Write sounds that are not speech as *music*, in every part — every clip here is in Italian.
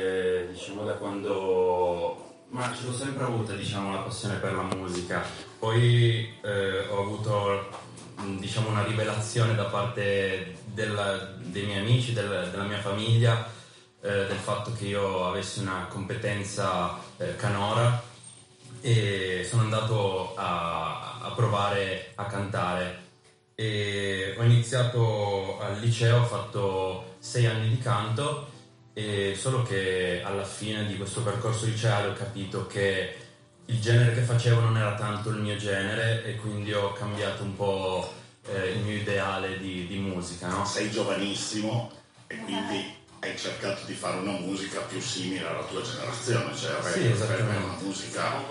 Eh, diciamo da quando... Ma ce l'ho sempre avuta, diciamo, la passione per la musica. Poi eh, ho avuto, diciamo, una rivelazione da parte della, dei miei amici, del, della mia famiglia, eh, del fatto che io avessi una competenza eh, canora e sono andato a, a provare a cantare. E ho iniziato al liceo, ho fatto sei anni di canto e solo che alla fine di questo percorso liceale ho capito che il genere che facevo non era tanto il mio genere e quindi ho cambiato un po' eh, il mio ideale di, di musica. No? Sei giovanissimo e quindi hai cercato di fare una musica più simile alla tua generazione, cioè sì, avere una musica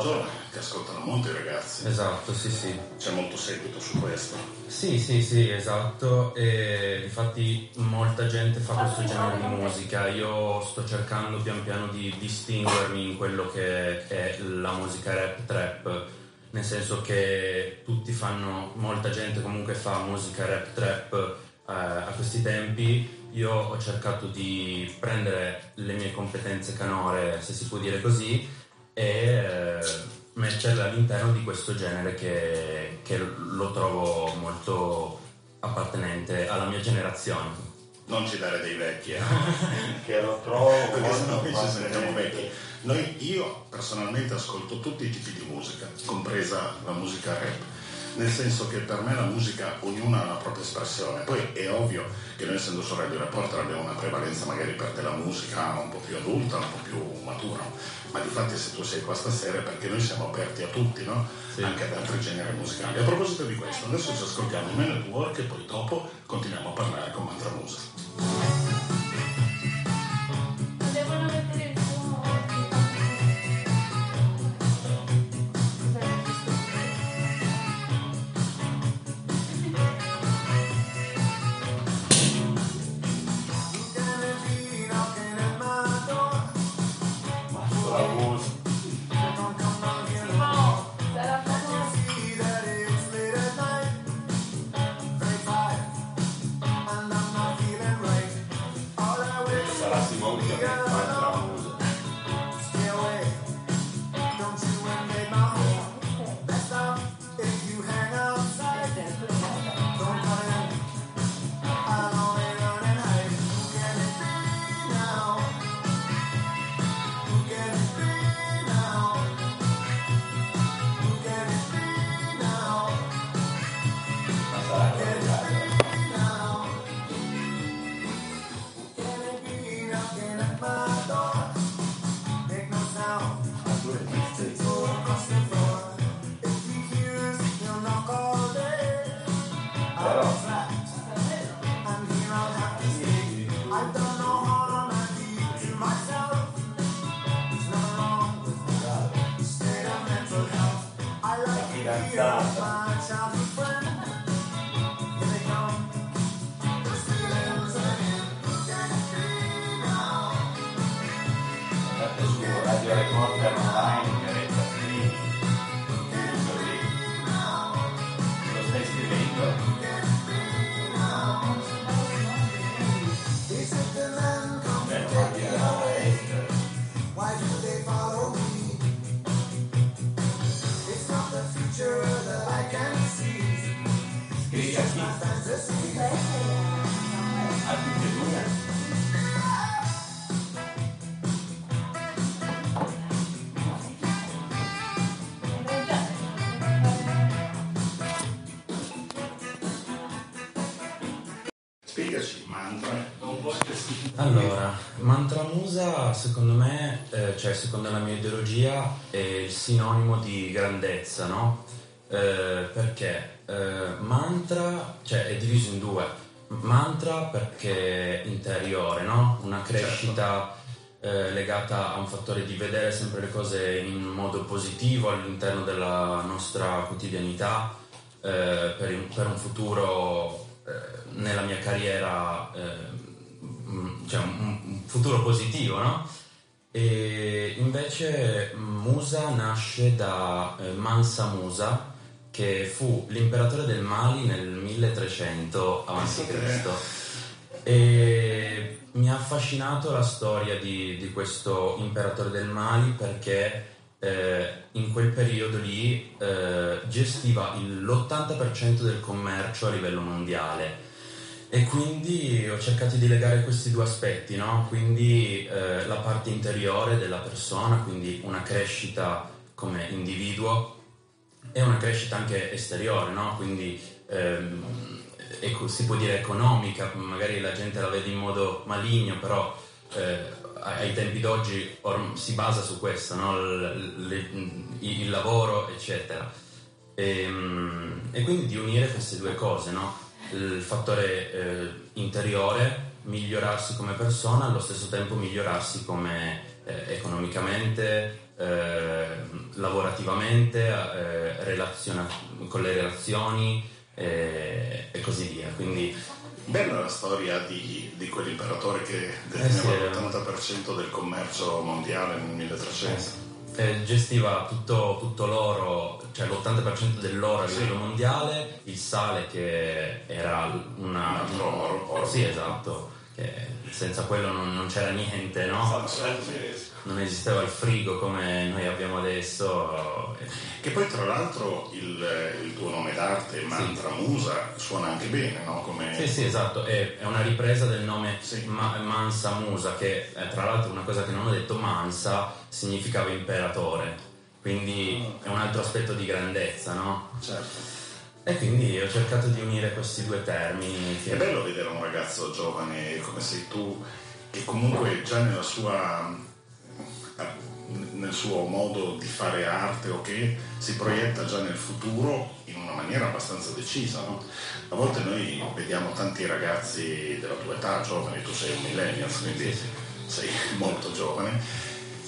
giovane che ascoltano molto i ragazzi. Esatto, sì, sì. C'è molto seguito su questo. Sì, sì, sì, esatto. E infatti molta gente fa questo genere di musica. Io sto cercando pian piano di distinguermi in quello che è la musica rap trap. Nel senso che tutti fanno, molta gente comunque fa musica rap trap eh, a questi tempi io ho cercato di prendere le mie competenze canore, se si può dire così, e eh, metterle all'interno di questo genere che, che, lo trovo molto appartenente alla mia generazione. Non ci dare dei vecchi, eh? *laughs* che lo trovo ci sentiamo vecchi. Noi, io personalmente ascolto tutti i tipi di musica, compresa la musica rap nel senso che per me la musica ognuna ha la propria espressione. Poi è ovvio che noi essendo Radio Reporter abbiamo una prevalenza magari per te la musica un po' più adulta, un po' più matura, ma di fatti se tu sei qua stasera è perché noi siamo aperti a tutti, no? sì. anche ad altri generi musicali. A proposito di questo, adesso ci ascoltiamo Man at Work e poi dopo continuiamo a parlare con Mantra Musa. Secondo me, eh, cioè secondo la mia ideologia, è il sinonimo di grandezza, no? Eh, perché eh, mantra, cioè è diviso in due. Mantra perché interiore, no? Una crescita certo. legata a un fattore di vedere sempre le cose in modo positivo all'interno della nostra quotidianità, eh, per, un, per, un futuro eh, nella mia carriera cioè un, un, futuro positivo, no? E invece Musa nasce da eh, Mansa Musa, che fu l'imperatore del Mali nel 1300 a.C. E mi ha affascinato la storia di, di questo imperatore del Mali perché eh, in quel periodo lì eh, gestiva il, l'80% del commercio a livello mondiale e quindi ho cercato di legare questi due aspetti, no? quindi eh, la parte interiore della persona, quindi una crescita come individuo e una crescita anche esteriore, no? quindi ehm, ecco, si può dire economica, magari la gente la vede in modo maligno, però eh, ai tempi d'oggi or- si basa su questo, no? il, le, il, lavoro, eccetera. E, ehm, e, quindi di unire queste due cose, no? Il fattore eh, interiore, migliorarsi come persona, allo stesso tempo migliorarsi come eh, economicamente, eh, lavorativamente, eh, relaziona- con le relazioni eh, e così via. Quindi Bella la storia di, di quell'imperatore che deteneva eh sì, l'80% del commercio mondiale nel 1300. Eh, gestiva tutto, tutto, l'oro, cioè l'80% dell'oro a livello mondiale, il sale che era una... Un altro oro, oro. Sì, esatto, che senza quello non, non c'era niente, no? non esisteva il frigo come noi abbiamo adesso. Che poi tra l'altro il, il tuo nome d'arte, Mantra sì. Musa, suona anche bene, no? Come... Sì, sì, esatto, è, è una ripresa del nome sì. Ma, Mansa Musa, che è, tra l'altro una cosa che non ho detto, Mansa significava imperatore, quindi è un altro aspetto di grandezza, no? Certo. E quindi ho cercato di unire questi due termini. È bello vedere un ragazzo giovane come sei tu, che comunque già nella sua nel suo modo di fare arte o che si proietta già nel futuro in una maniera abbastanza decisa. No? A volte noi vediamo tanti ragazzi della tua età, giovani, tu sei un millennial, quindi sei molto giovane,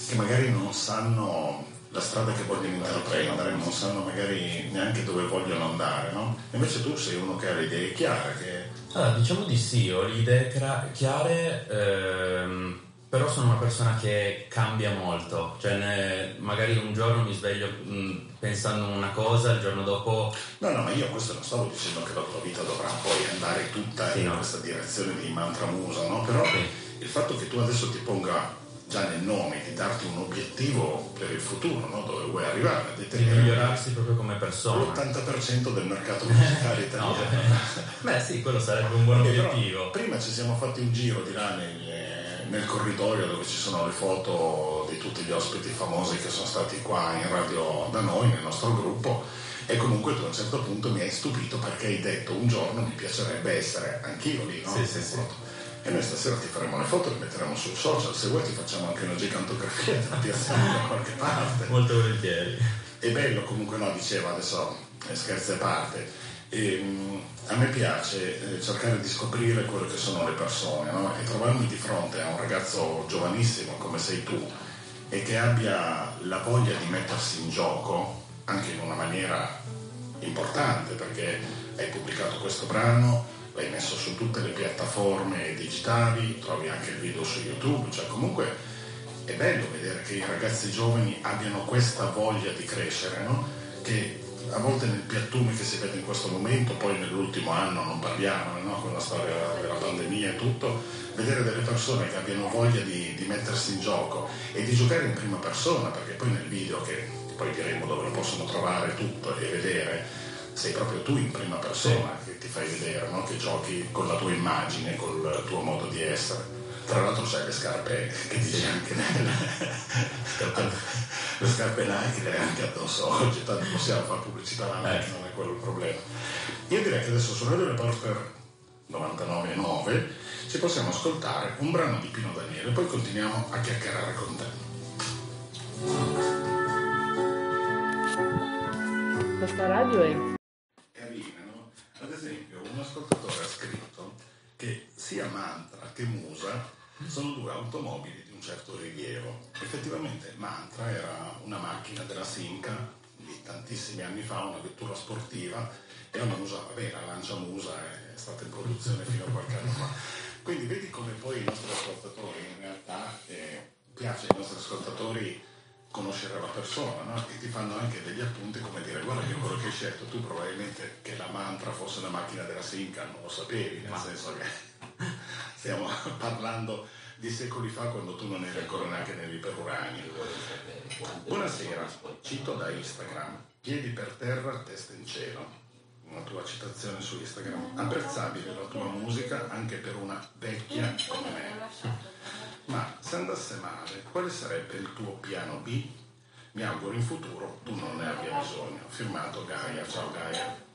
che magari non sanno la strada che vogliono intraprendere, non sanno magari neanche dove vogliono andare, no? Invece tu sei uno che ha le idee chiare. Che... Allora, diciamo di sì, ho le idee chiare. Ehm però sono una persona che cambia molto, cioè ne, magari un giorno mi sveglio mh, mm, pensando una cosa, il giorno dopo... No, no, ma io questo non stavo dicendo che la tua vita dovrà poi andare tutta sì, in no. questa direzione di mantra musa, no? Però sì. il fatto che tu adesso ti ponga già nel nome di darti un obiettivo per il futuro, no? dove vuoi arrivare, di, migliorarsi proprio come persona. L'80% del mercato *laughs* musicale italiano. no, *laughs* beh, sì, quello sarebbe un buon Perché obiettivo. Prima ci siamo fatti un giro di là negli nel corridoio dove ci sono le foto di tutti gli ospiti famosi che sono stati qua in radio da noi, nel nostro gruppo, e comunque tu a un certo punto mi hai stupito perché hai detto un giorno mi piacerebbe essere anch'io lì, no? Sì, sì, sì. E noi stasera ti faremo le foto, le metteremo sul social, se vuoi ti facciamo anche una gigantografia te la piazziamo da qualche parte. Molto volentieri. È bello comunque, no, diceva adesso scherzi a parte. E, ehm, a me piace eh, cercare di scoprire quello che sono le persone no? e trovarmi di fronte a un ragazzo giovanissimo come sei tu e che abbia la voglia di mettersi in gioco anche in una maniera importante perché hai pubblicato questo brano, l'hai messo su tutte le piattaforme digitali, trovi anche il video su YouTube, cioè comunque è bello vedere che i ragazzi giovani abbiano questa voglia di crescere, no? che a volte nel piattume che si vede in questo momento, poi nell'ultimo anno non parliamo, no? con la storia della pandemia e tutto, vedere delle persone che abbiano voglia di, di, mettersi in gioco e di giocare in prima persona, perché poi nel video che poi diremo dove lo possono trovare tutto e vedere, sei proprio tu in prima persona che ti fai vedere, no? che giochi con la tua immagine, col tuo modo di essere. Tra l'altro c'hai le scarpe che dici anche nel... *laughs* le scarpe Nike le hai anche addosso oggi, tanto possiamo fare pubblicità alla Nike, eh. non è quello il problema. Io direi che adesso su Radio Reporter 99.9 ci possiamo ascoltare un brano di Pino Daniele, poi continuiamo a chiacchierare con te. Questa radio è carina, no? Ad esempio, un ascoltatore ha scritto che sia mantra che musa sono due automobili di un certo rilievo. Effettivamente Mantra era una macchina della Simca di tantissimi anni fa, una vettura sportiva, e la Musa, vabbè, la Lancia Musa è stata in produzione fino a qualche anno fa. Quindi vedi come poi i nostri ascoltatori in realtà eh, piace ai nostri ascoltatori conoscere la persona no? e ti fanno anche degli appunti come dire guarda che quello che hai scelto tu probabilmente che la mantra fosse una macchina della Simca non lo sapevi nel senso che *laughs* Stiamo parlando di secoli fa quando tu non eri ancora neanche nell'iperurania. Buonasera, cito da Instagram, piedi per terra, testa in cielo. Una tua citazione su Instagram. Apprezzabile la tua musica anche per una vecchia come me. Ma se andasse male, quale sarebbe il tuo piano B? Mi auguro in futuro tu non ne abbia bisogno. Firmato Gaia, ciao Gaia.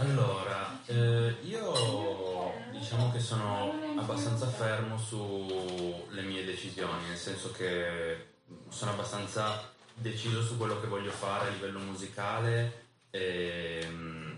Allora, eh, io diciamo che sono abbastanza fermo sulle mie decisioni, nel senso che sono abbastanza deciso su quello che voglio fare a livello musicale e,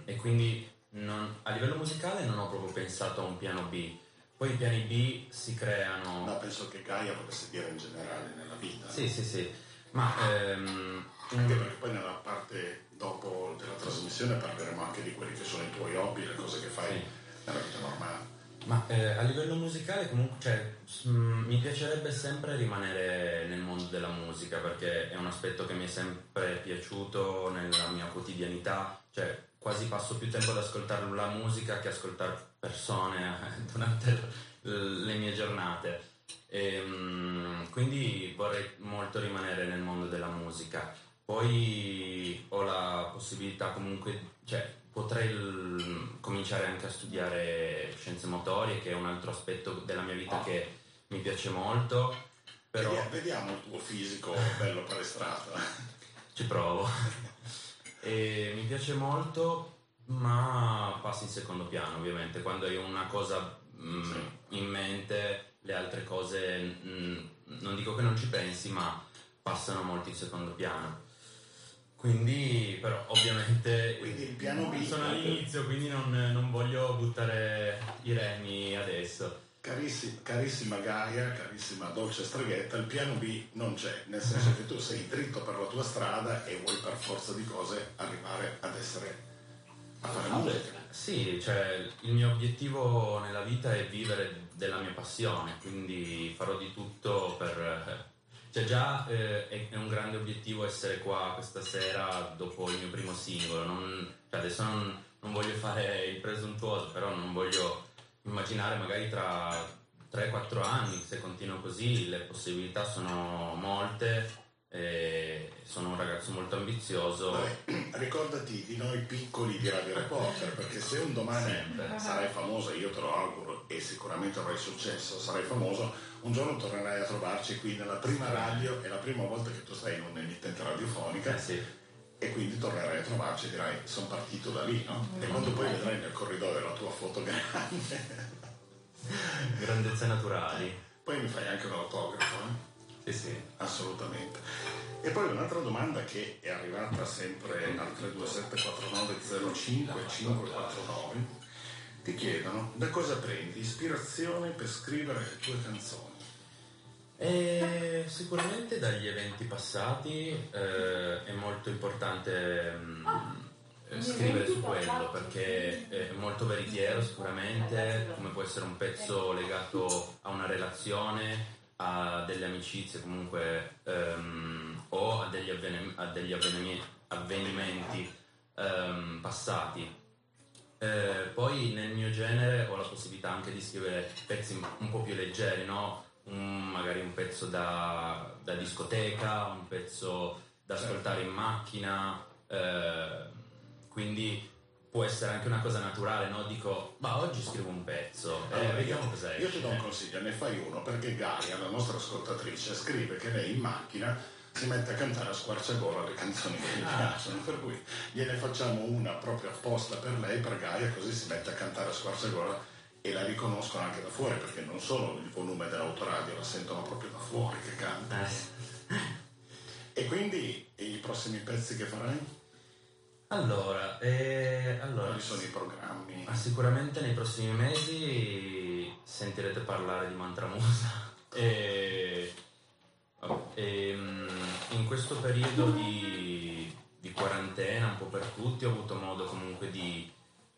e quindi non- a livello musicale non ho proprio pensato a un piano B. Poi i piani B si creano. No, penso che Gaia potesse dire in generale nella vita. Sì, sì, sì. Ma ehm, Anche perché poi nella parte dopo della trasmissione parleremo anche di quelli che sono i tuoi hobby, le cose che fai Sì. nella vita normale. Ma eh, a livello musicale comunque cioè, mm, mi piacerebbe sempre rimanere nel mondo della musica perché è un aspetto che mi è sempre piaciuto nella mia quotidianità, cioè quasi passo più tempo ad ascoltare la musica che ascoltare persone *laughs* durante le mie giornate. E, mm, quindi vorrei molto rimanere nel mondo della musica. Poi ho la possibilità comunque, cioè potrei l- cominciare anche a studiare scienze motorie, che è un altro aspetto della mia vita che mi piace molto, però Vedi- Vediamo il tuo fisico bello palestrato. ci provo. *laughs* E mi piace molto, ma passa in secondo piano, ovviamente. Quando hai una cosa mm, Sì. in mente, le altre cose mm, non dico che non ci pensi, ma passano molto in secondo piano. Quindi, però, ovviamente Quindi il piano B. sono all'inizio, quindi non, non voglio buttare i remi adesso. Carissi- carissima Gaia, carissima Dolce Streghetta, il piano B non c'è, nel senso *laughs* che tu sei dritto per la tua strada e vuoi per forza di cose arrivare ad essere a fare musica. Sì, cioè il mio obiettivo nella vita è vivere della mia passione, quindi farò di tutto per... Cioè già eh, è, è un grande obiettivo essere qua questa sera dopo il mio primo singolo, non- cioè, adesso non, non voglio fare il presuntuoso, però non voglio immaginare magari tra 3-4 anni, se continuo così, le possibilità sono molte, e sono un ragazzo molto ambizioso. Vabbè, *clears throat* ricordati di noi piccoli di Radio Reporter, perché se un domani Sempre. sarai famoso, io te lo auguro e sicuramente avrai successo, sarai famoso, un giorno tornerai a trovarci qui nella prima radio, è la prima volta che tu stai in un'emittente radiofonica Eh sì. e quindi tornerai a trovarci e dirai sono partito da lì, no? E quando poi vedrai nel corridoio la tua foto grande, Grandezze naturali. poi mi fai anche un autografo, eh? Sì, sì. Assolutamente. E poi un'altra domanda che è arrivata sempre al 32749055549 ti chiedono da cosa prendi ispirazione per scrivere le tue canzoni? E sicuramente dagli eventi passati eh, è molto importante mm, eh, scrivere su quello perché è molto veritiero sicuramente, come può essere un pezzo legato a una relazione, a delle amicizie comunque ehm, o a degli, avvenim- a degli avvenimi- avvenimenti ehm, passati. Eh, poi nel mio genere ho la possibilità anche di scrivere pezzi un po' più leggeri, no? Un- magari un pezzo da, da discoteca, un pezzo da ascoltare in macchina, eh, quindi può essere anche una cosa naturale, no? Dico, ma oggi scrivo un pezzo, eh, Allora, vediamo cos'è. io ti do un consiglio, ne fai uno perché Gaia, la nostra ascoltatrice, scrive che lei in macchina si mette a cantare a squarciagola le canzoni che gli Ah. piacciono, per cui gliene facciamo una proprio apposta per lei, per Gaia, così si mette a cantare a squarciagola e la riconoscono anche da fuori, perché non solo il volume dell'autoradio, la sentono proprio da fuori che canta. Eh. E quindi i prossimi pezzi che farai? Allora, eh, allora Quali sono i programmi? Sicuramente nei prossimi mesi sentirete parlare di Mantramusa *laughs* e, e, mm, in questo periodo di, di quarantena un po' per tutti ho avuto modo comunque di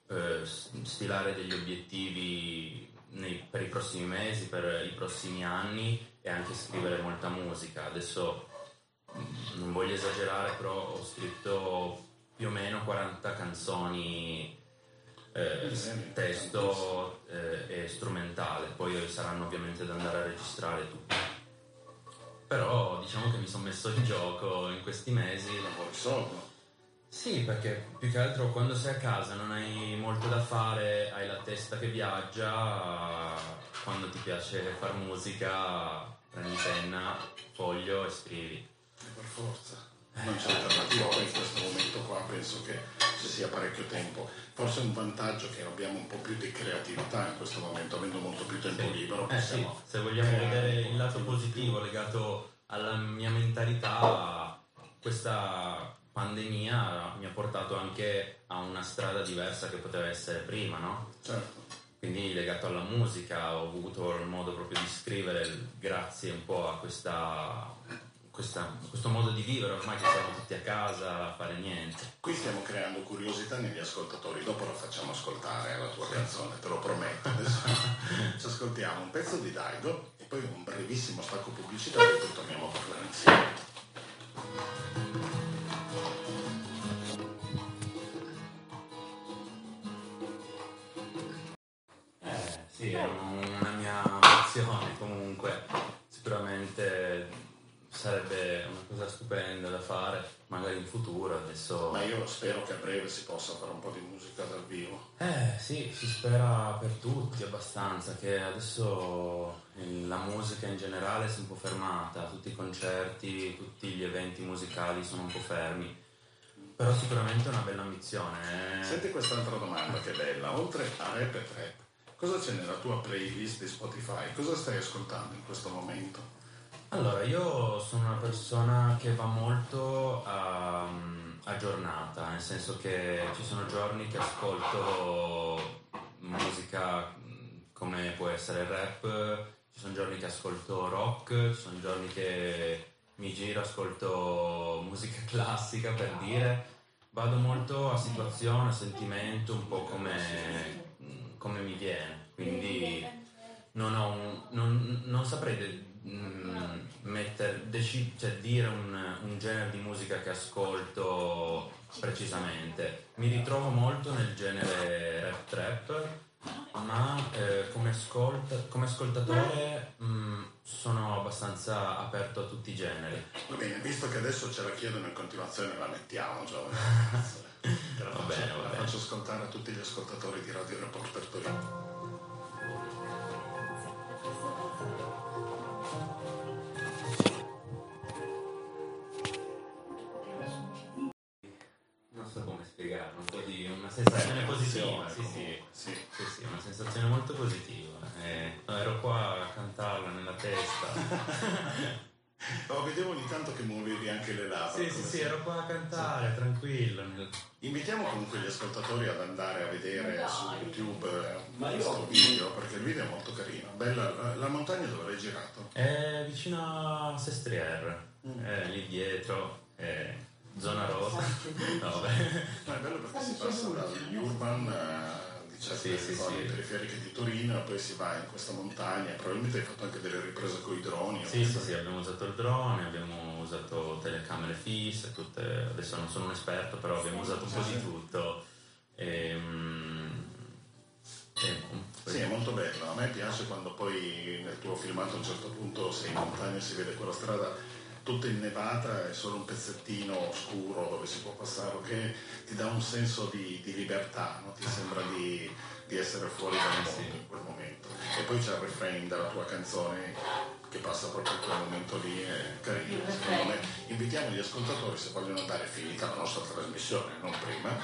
eh, stilare degli obiettivi nei- per i prossimi mesi, per i prossimi anni e anche scrivere molta musica. Adesso mm, non voglio esagerare, però ho scritto più o meno 40 canzoni eh, testo eh, e strumentale, poi saranno ovviamente da andare a registrare tutto. Però diciamo che mi sono messo in gioco in questi mesi. Lavori soldo. Sì, perché più che altro quando sei a casa non hai molto da fare, hai la testa che viaggia, quando ti piace far musica prendi penna, foglio e scrivi. E per forza. Non c'è alternativa in questo momento qua, penso che ci sia parecchio tempo. Forse è un vantaggio che abbiamo un po' più di creatività in questo momento, avendo molto più tempo libero. Eh sì, se vogliamo vedere il lato positivo legato alla mia mentalità, questa pandemia mi ha portato anche a una strada diversa che poteva essere prima, no? Certo. Quindi legato alla musica ho avuto il modo proprio di scrivere grazie un po' a questa, questa- questo modo di vivere, ormai che siamo tutti a casa a fare niente. Qui stiamo creando curiosità negli ascoltatori, dopo la facciamo ascoltare la tua canzone, te lo prometto. Adesso *laughs* ci ascoltiamo un pezzo di Daido e poi un brevissimo stacco pubblicitario e poi torniamo a parlare insieme. Eh sì, è una mia ambizione comunque, sicuramente sarebbe una cosa stupenda da fare, magari in futuro, adesso... Ma io spero che a breve si possa fare un po' di musica dal vivo. Eh sì, si spera per tutti abbastanza, che adesso la musica in generale si è un po' fermata, tutti i concerti, tutti gli eventi musicali sono un po' fermi, però sicuramente è una bella ambizione. eh. Senti quest'altra domanda che bella, oltre a rap e trap, cosa c'è nella tua playlist di Spotify? Cosa stai ascoltando in questo momento? Allora, io sono una persona che va molto um, aggiornata, nel senso che ci sono giorni che ascolto musica come può essere il rap, ci sono giorni che ascolto rock, ci sono giorni che mi giro, ascolto musica *laughs* classica per dire, vado molto a situazione, a sentimento, un po' come, come mi viene, quindi non, ho un- non, non saprei de- mm, metter- deci- cioè dire un, un genere di musica che ascolto precisamente. Mi ritrovo molto nel genere rap trap, ma eh, come, ascolt- come ascoltatore mm, sono abbastanza aperto a tutti i generi. Va bene, visto che adesso ce la chiedono in continuazione, la mettiamo, giovane. *laughs* Te la Va faccio, bene, va la bene. faccio ascoltare a tutti gli ascoltatori di Radio Reporter Torino. Una sensazione positiva, sì, sì. Sì. Sì, sì, una sensazione molto positiva. Eh, ero qua a cantarla nella testa. *laughs* Oh, vedevo ogni tanto che muovevi anche le labbra. sì, sì, sì, ero qua a cantare, tranquillo. nel- Invitiamo comunque gli ascoltatori ad andare a vedere su YouTube eh, questo video, perché il video è molto carino. Bella, la, la montagna dove l'hai girato? È vicino a Sestriere, è lì dietro, è zona rosa. *laughs* No, vabbè. No, è bello perché si passa dagli urban, eh, di certe Sì, sì, zone sì. periferiche di Torino, e poi si va in questa montagna. Probabilmente hai fatto anche delle riprese con i droni. Sì, sì, sì, abbiamo usato il drone, abbiamo usato telecamere fisse, tutte, adesso non sono un esperto, però abbiamo usato un po' di tutto. Ehm, E, Sì, è molto bello. A me piace quando poi nel tuo filmato a un certo punto sei in montagna e si vede quella strada tutta innevata e solo un pezzettino scuro dove si può passare, che ti dà un senso di, di libertà, no? ti sembra di, di essere fuori dal mondo in quel momento. E poi c'è il refrain della tua canzone che passa proprio in quel momento lì, è carino. Secondo me invitiamo gli ascoltatori, se vogliono andare finita la nostra trasmissione, non prima,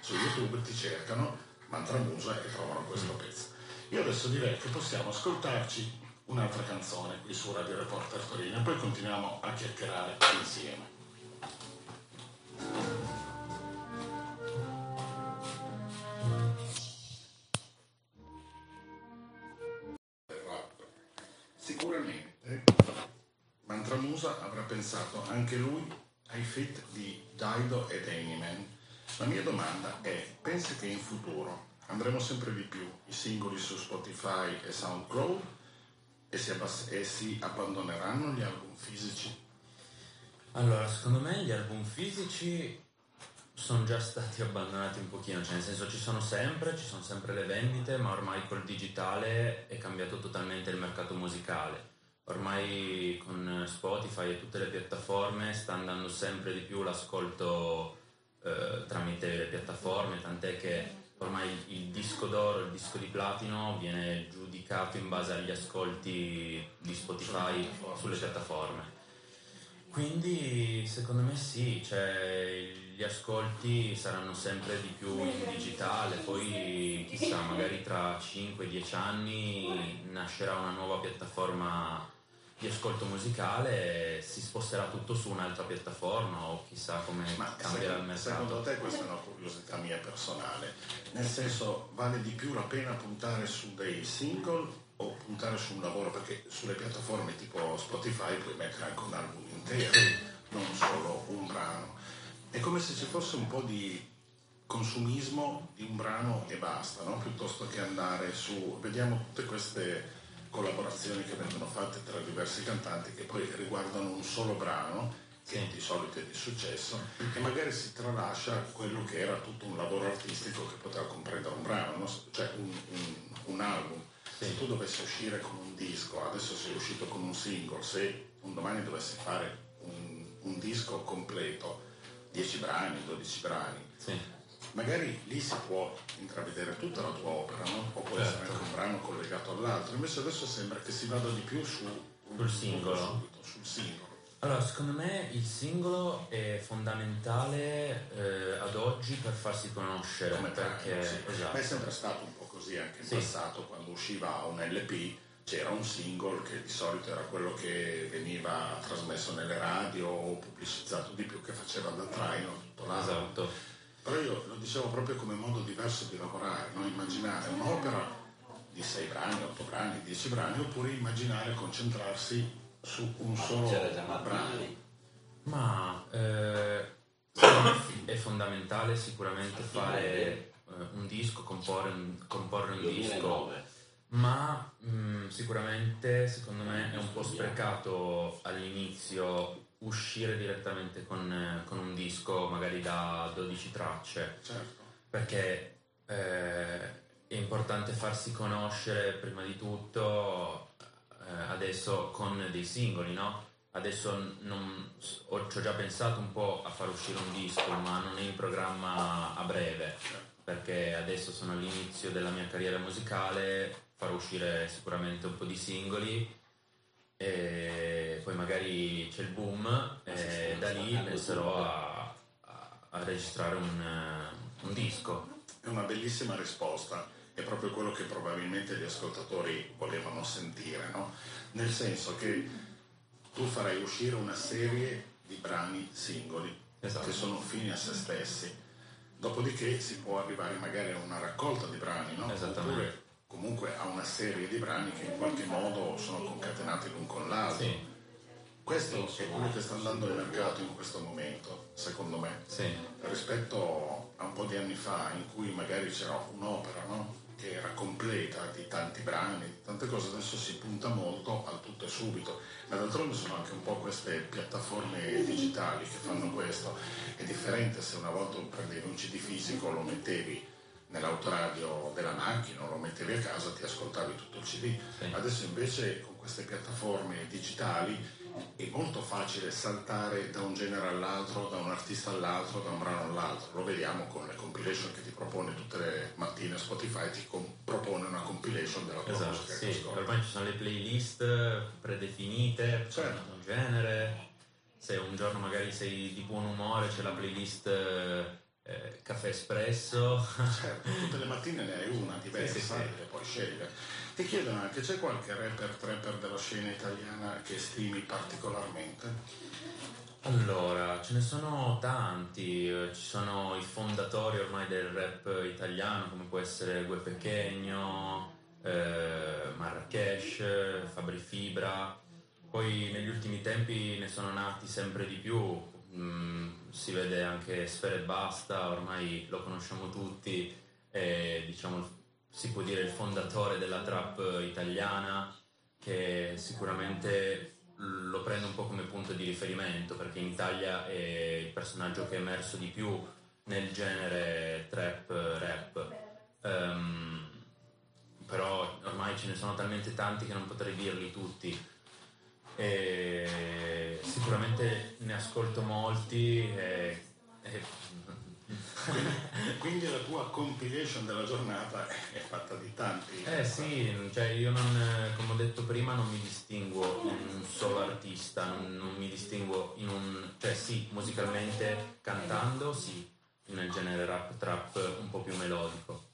su YouTube ti cercano Mantramusa e trovano questo pezzo. Io adesso direi che possiamo ascoltarci un'altra canzone qui su Radio Reporter Torino e poi continuiamo a chiacchierare insieme. Sicuramente Mantramusa avrà pensato anche lui ai fit di Dido ed Animan. La mia domanda è, pensi che in futuro andremo sempre di più i singoli su Spotify e SoundCloud e si, abbass- e si abbandoneranno gli album fisici? Allora, secondo me gli album fisici sono già stati abbandonati un pochino, cioè nel senso ci sono sempre, ci sono sempre le vendite, ma ormai col digitale è cambiato totalmente il mercato musicale. Ormai con Spotify e tutte le piattaforme sta andando sempre di più l'ascolto eh, tramite le piattaforme, tant'è che ormai il disco d'oro, il disco di platino viene giudicato in base agli ascolti di Spotify sulle piattaforme. Quindi secondo me sì, cioè, gli ascolti saranno sempre di più in digitale, poi chissà, magari tra 5-10 anni nascerà una nuova piattaforma di ascolto musicale, si sposterà tutto su un'altra piattaforma o chissà come Ma cambierà il mercato. secondo te questa è una curiosità mia personale, nel senso vale di più la pena puntare su dei single o puntare su un lavoro perché sulle piattaforme tipo Spotify puoi mettere anche un album intero, non solo un brano. È come se ci fosse un po' di consumismo di un brano e basta, no? piuttosto che andare su, vediamo tutte queste collaborazioni che vengono fatte tra diversi cantanti che poi riguardano un solo brano che di solito è di successo e magari si tralascia quello che era tutto un lavoro artistico che poteva comprendere un brano, no? cioè un, un- un album. Sì. Se tu dovessi uscire con un disco, adesso sei uscito con un singolo, se un domani dovessi fare un, un disco completo, 10 brani, 12 brani, Sì. Magari lì si può intravedere tutta la tua opera, no? o può essere Certo. anche un brano collegato all'altro, invece adesso sembra che si vada di più su, Sul singolo. subito, sul singolo. Allora, secondo me il singolo è fondamentale eh, ad oggi per farsi conoscere, Come perché brano, sì. esatto. È sempre stato un po' così anche in Sì. passato, quando usciva un LP c'era un single che di solito era quello che veniva trasmesso nelle radio o pubblicizzato di più, che faceva da traino tutto l'anno. Esatto. Però io lo dicevo proprio come modo diverso di lavorare, no? immaginare un'opera di 6 brani, 8 brani, 10 brani, oppure immaginare concentrarsi su un solo C'era già Martini. Oh, Ma eh, è fondamentale sicuramente fare eh, un disco, comporre un, comporre un disco, 2009. ma mh, sicuramente secondo me è un po' sprecato all'inizio uscire direttamente con, eh, con un disco magari da 12 tracce Certo. perché eh, è importante farsi conoscere prima di tutto eh, adesso con dei singoli, no? Adesso non, ho, ci ho già pensato un po' a far uscire un disco, ma non è in programma a breve, perché adesso sono all'inizio della mia carriera musicale, farò uscire sicuramente un po' di singoli e poi magari c'è il boom e da lì penserò a, a- a registrare un, eh, un disco. È una bellissima risposta, è proprio quello che probabilmente gli ascoltatori volevano sentire, no? Nel senso che tu farai uscire una serie di brani singoli Esatto. che sono fini a se stessi, dopodiché si può arrivare magari a una raccolta di brani, no? Esattamente. Oppure comunque a una serie di brani che in qualche modo sono concatenati l'un con l'altro. Sì, Questo è quello che sta andando il mercato in questo momento, secondo me sì, rispetto a un po' di anni fa in cui magari c'era un'opera no? che era completa di tanti brani, di tante cose, adesso si punta molto al tutto e subito. Ma d'altronde sono anche un po' queste piattaforme digitali che fanno questo. È differente se una volta prendevi un CD fisico, lo mettevi nell'autoradio della macchina o lo mettevi a casa, ti ascoltavi tutto il CD. Sì. Adesso invece con queste piattaforme digitali è molto facile saltare da un genere all'altro, da un artista all'altro, da un brano all'altro. Lo vediamo con le compilation che ti propone tutte le mattine Spotify, ti com- propone una compilation della tua esatto, musica sì. Ormai ci sono le playlist predefinite, Certo. un genere. Se un giorno magari sei di buon umore c'è la playlist eh, caffè espresso. Certo, tutte le mattine ne hai una diversa Sì, sì, sì. e poi scegliere. Ti chiedono anche, c'è qualche rapper, trapper della scena italiana che stimi particolarmente? Allora, ce ne sono tanti, eh, ci sono i fondatori ormai del rap italiano, come può essere Gue Pechegno, eh, Marrakesh, Fabri Fibra, poi negli ultimi tempi ne sono nati sempre di più, mm, si vede anche Sfere Basta, ormai lo conosciamo tutti, è diciamo, si può dire il fondatore della trap italiana, che sicuramente lo prendo un po' come punto di riferimento perché in Italia è il personaggio che è emerso di più nel genere trap, rap. Ehm, però ormai ce ne sono talmente tanti che non potrei dirli tutti. E sicuramente ne ascolto molti e, e *laughs* Quindi la tua compilation della giornata è fatta di tanti. Eh sì, cioè io non, come ho detto prima, non mi distinguo in un solo artista, non, non mi distinguo in un... cioè sì, musicalmente cantando, sì, nel genere rap trap un po' più melodico.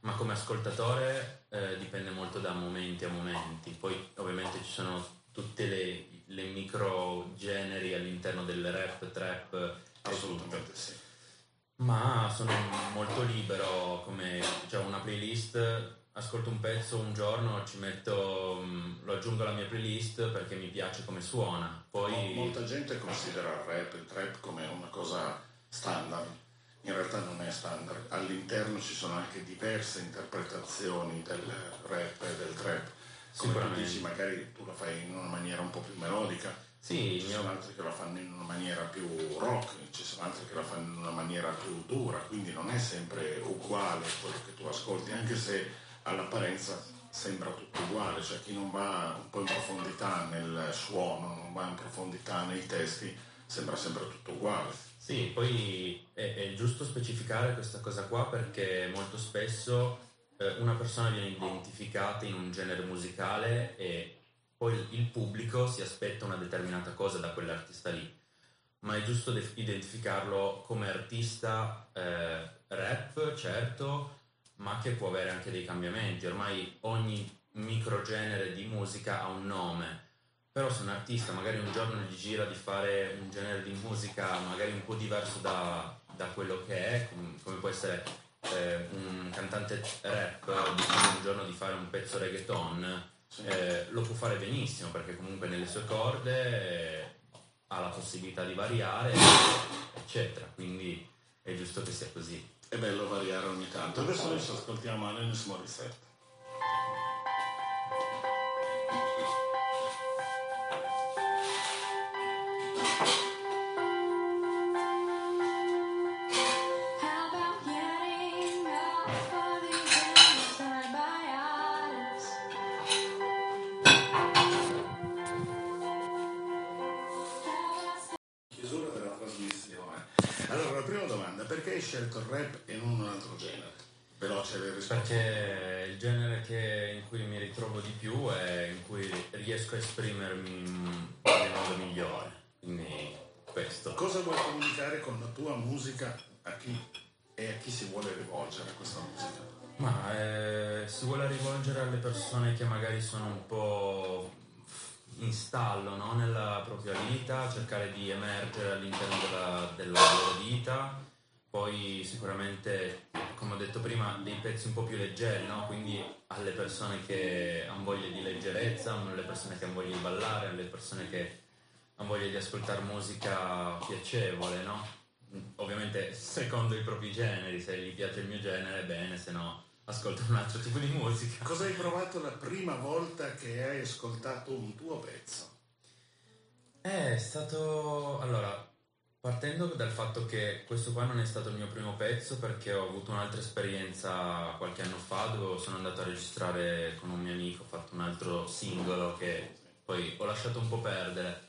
Ma come ascoltatore eh, dipende molto da momenti a momenti. Poi ovviamente ci sono tutte le, le micro generi all'interno del rap, trap. Assolutamente sì ma sono molto libero, come cioè una playlist, ascolto un pezzo un giorno, ci metto, mm, lo aggiungo alla mia playlist perché mi piace come suona. Poi... Molta gente considera il rap, il trap come una cosa standard. In realtà non è standard, all'interno ci sono anche diverse interpretazioni del rap e del trap. Come tu dici, magari tu lo fai in una maniera un po' più melodica, sì, ci sono altri che lo fanno in una maniera più rock, ci sono altri che lo fanno in una maniera più dura, quindi non è sempre uguale quello che tu ascolti, anche se all'apparenza sembra tutto uguale, cioè chi non va un po' in profondità nel suono, non va in profondità nei testi, sembra sempre tutto uguale. Sì, poi è, è giusto specificare questa cosa qua perché molto spesso una persona viene identificata in un genere musicale e poi il pubblico si aspetta una determinata cosa da quell'artista lì, ma è giusto def- identificarlo come artista eh, rap, certo, ma che può avere anche dei cambiamenti. Ormai ogni microgenere di musica ha un nome, però se un artista magari un giorno gli gira di fare un genere di musica magari un po' diverso da, da quello che è, come, come può essere eh, un cantante rap, decide un giorno di fare un pezzo reggaeton, eh, lo può fare benissimo perché comunque nelle sue corde eh, ha la possibilità di variare, eccetera. Quindi è giusto che sia così. È bello variare ogni tanto. Adesso noi ci ascoltiamo Alanis Morissette. Scelto il rap e non un altro genere? Veloce le risposte. Perché il genere che, in cui mi ritrovo di più è in cui riesco a esprimermi nel modo migliore. Quindi questo. Cosa vuoi comunicare con la tua musica a chi e a chi si vuole rivolgere questa musica? Ma eh, si vuole rivolgere alle persone che magari sono un po' in stallo no? nella propria vita, cercare di emergere all'interno della, della loro vita poi sicuramente, come ho detto prima, dei pezzi un po' più leggeri, no? quindi alle persone che hanno voglia di leggerezza, alle persone che hanno voglia di ballare, alle persone che hanno voglia di ascoltare musica piacevole, no? ovviamente secondo i propri generi, se gli piace il mio genere bene, se no ascolta un altro tipo di musica. Cosa hai provato la prima volta che hai ascoltato un tuo pezzo? È stato... allora, Partendo dal fatto che questo qua non è stato il mio primo pezzo perché ho avuto un'altra esperienza qualche anno fa dove sono andato a registrare con un mio amico, ho fatto un altro singolo che poi ho lasciato un po' perdere.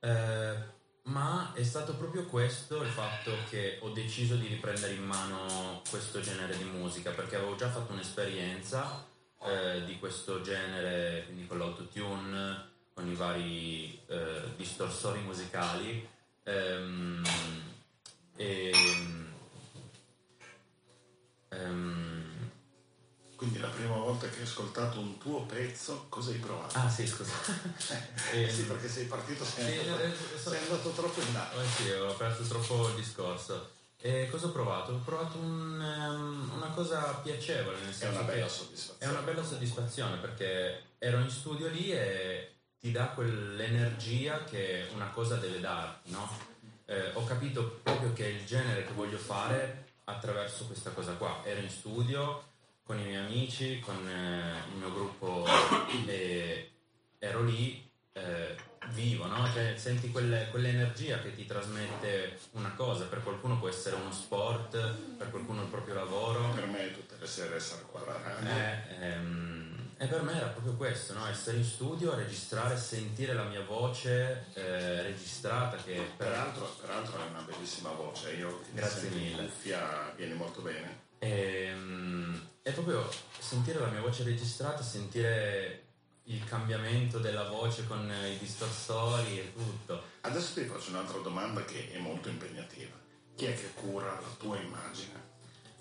Eh, ma è stato proprio questo il fatto che ho deciso di riprendere in mano questo genere di musica perché avevo già fatto un'esperienza eh, di questo genere, quindi con l'autotune, con i vari eh, distorsori musicali Um, e, um, Quindi la prima volta che hai ascoltato un tuo pezzo, cosa hai provato? Ah sì, scusa. *laughs* eh, sì, perché sei partito, sei, sì, andato, eh, so, sei andato troppo in là. Eh sì, ho aperto troppo il discorso. E cosa ho provato? Ho provato un, um, una cosa piacevole, nel senso è una bella soddisfazione. È una bella soddisfazione perché ero in studio lì e ti dà quell'energia che una cosa deve darti, no? Eh, ho capito proprio che è il genere che voglio fare attraverso questa cosa qua. Ero in studio con i miei amici, con eh, il mio gruppo e ero lì, eh, vivo, no? Cioè, senti quelle- quell'energia che ti trasmette una cosa, per qualcuno può essere uno sport, per qualcuno il proprio lavoro. Per me tutte le sere essere qua alla radio. Eh, ehm, e per me era proprio questo, no? essere in studio, registrare, sentire la mia voce eh, registrata che per Peraltro, peraltro hai una bellissima voce, io Grazie mille. cuffia viene molto bene. Ehm, è proprio sentire la mia voce registrata, sentire il cambiamento della voce con i distorsori e tutto. Adesso ti faccio un'altra domanda che è molto impegnativa. Chi è che cura la tua immagine?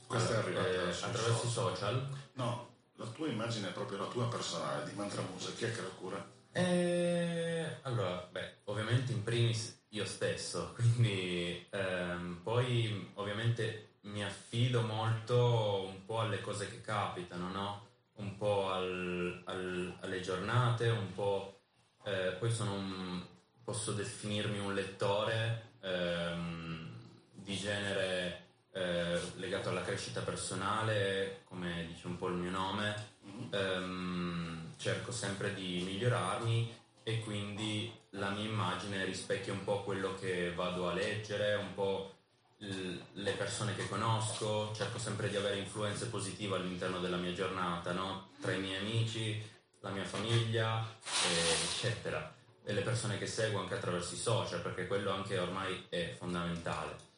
Questa Allora, è arrivata eh, attraverso i social. No, la tua immagine è proprio la tua personale di Mantra Musa, chi è che la cura? Eh, allora, beh, ovviamente in primis io stesso, *laughs* quindi ehm, poi ovviamente mi affido molto un po' alle cose che capitano, no? Un po' al- al- alle giornate, un po'... eh, poi sono un... posso definirmi un lettore ehm, di genere eh, legato alla crescita personale, come dice un po' il mio nome, Ehm, cerco sempre di migliorarmi e quindi la mia immagine rispecchia un po' quello che vado a leggere, un po' le persone che conosco, cerco sempre di avere influenze positive all'interno della mia giornata, no? tra i miei amici, la mia famiglia, eh, eccetera, e le persone che seguo anche attraverso i social, perché quello anche ormai è fondamentale.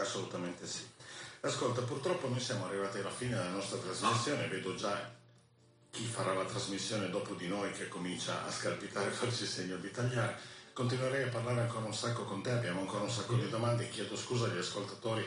Assolutamente sì. Ascolta, purtroppo noi siamo arrivati alla fine della nostra trasmissione, vedo già chi farà la trasmissione dopo di noi che comincia a scalpitare, farci *laughs* segno di tagliare. Continuerei a parlare ancora un sacco con te, abbiamo ancora un sacco di domande, chiedo scusa agli ascoltatori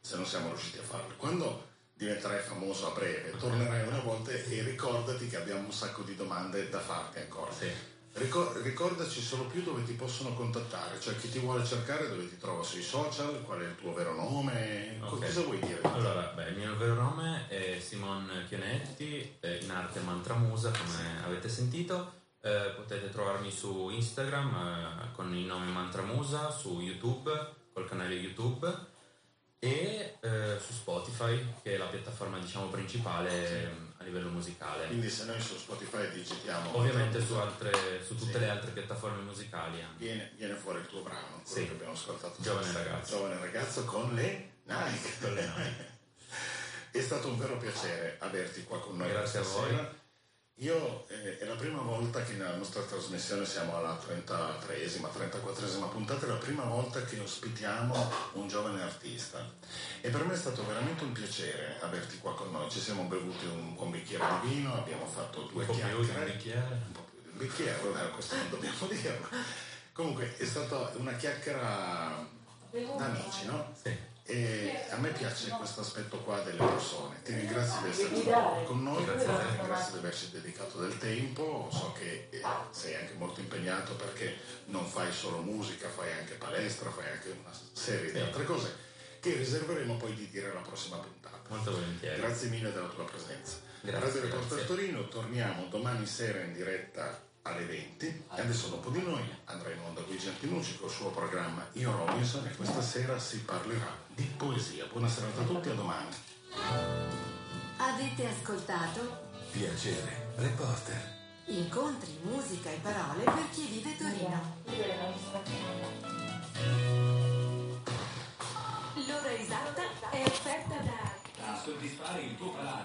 se non siamo riusciti a farle. Quando diventerai famoso a breve, tornerai una volta e ricordati che abbiamo un sacco di domande da farti ancora. Sì. Ricor- ricordaci solo più dove ti possono contattare, cioè chi ti vuole cercare dove ti trova sui social, qual è il tuo vero nome, co- Ok. cosa vuoi dire? Allora, beh, il mio vero nome è Simon Chionetti, in arte Mantramusa, come avete sentito. Eh, potete trovarmi su Instagram eh, con il nome Mantramusa, su YouTube, col canale YouTube e eh, su Spotify, che è la piattaforma diciamo principale eh, a livello musicale. Quindi se noi su Spotify digitiamo... Ovviamente su, altre, su tutte le altre piattaforme musicali. Viene, viene fuori il tuo brano, quello Sì. che abbiamo ascoltato. Giovane ragazzo. Giovane ragazzo con le Nike. Con le Nike. *laughs* È stato un vero piacere averti qua con noi Grazie a voi. sera. Io eh, è la prima volta che nella nostra trasmissione siamo alla 33esima, 34esima puntata, è la prima volta che ospitiamo un giovane artista. E per me è stato veramente un piacere averti qua con noi. Ci siamo bevuti un buon bicchiere di vino, abbiamo fatto due Un di un chiacchiere bicchiere. un po' più di un bicchiere, vabbè, questo non dobbiamo *laughs* dirlo. Comunque è stata una chiacchiera da amici, no? Sì. E a me piace questo aspetto qua delle persone. Ti ringrazio di essere stato con noi, te. grazie di averci dedicato del tempo. So che eh, sei anche molto impegnato perché non fai solo musica, fai anche palestra, fai anche una serie di altre cose che riserveremo poi di dire alla prossima puntata. Molto volentieri. Grazie mille della tua presenza. Grazie, Radio Reporter grazie. Torino, torniamo domani sera in diretta alle 20 e adesso dopo di noi andrà in onda Luigi Antinucci col suo programma Io Robinson e questa sera si parlerà di poesia. Buona serata a tutti, a domani. Avete ascoltato Piacere, reporter. Incontri, musica e parole per chi vive Torino. L'ora esatta è offerta da A soddisfare il tuo palato.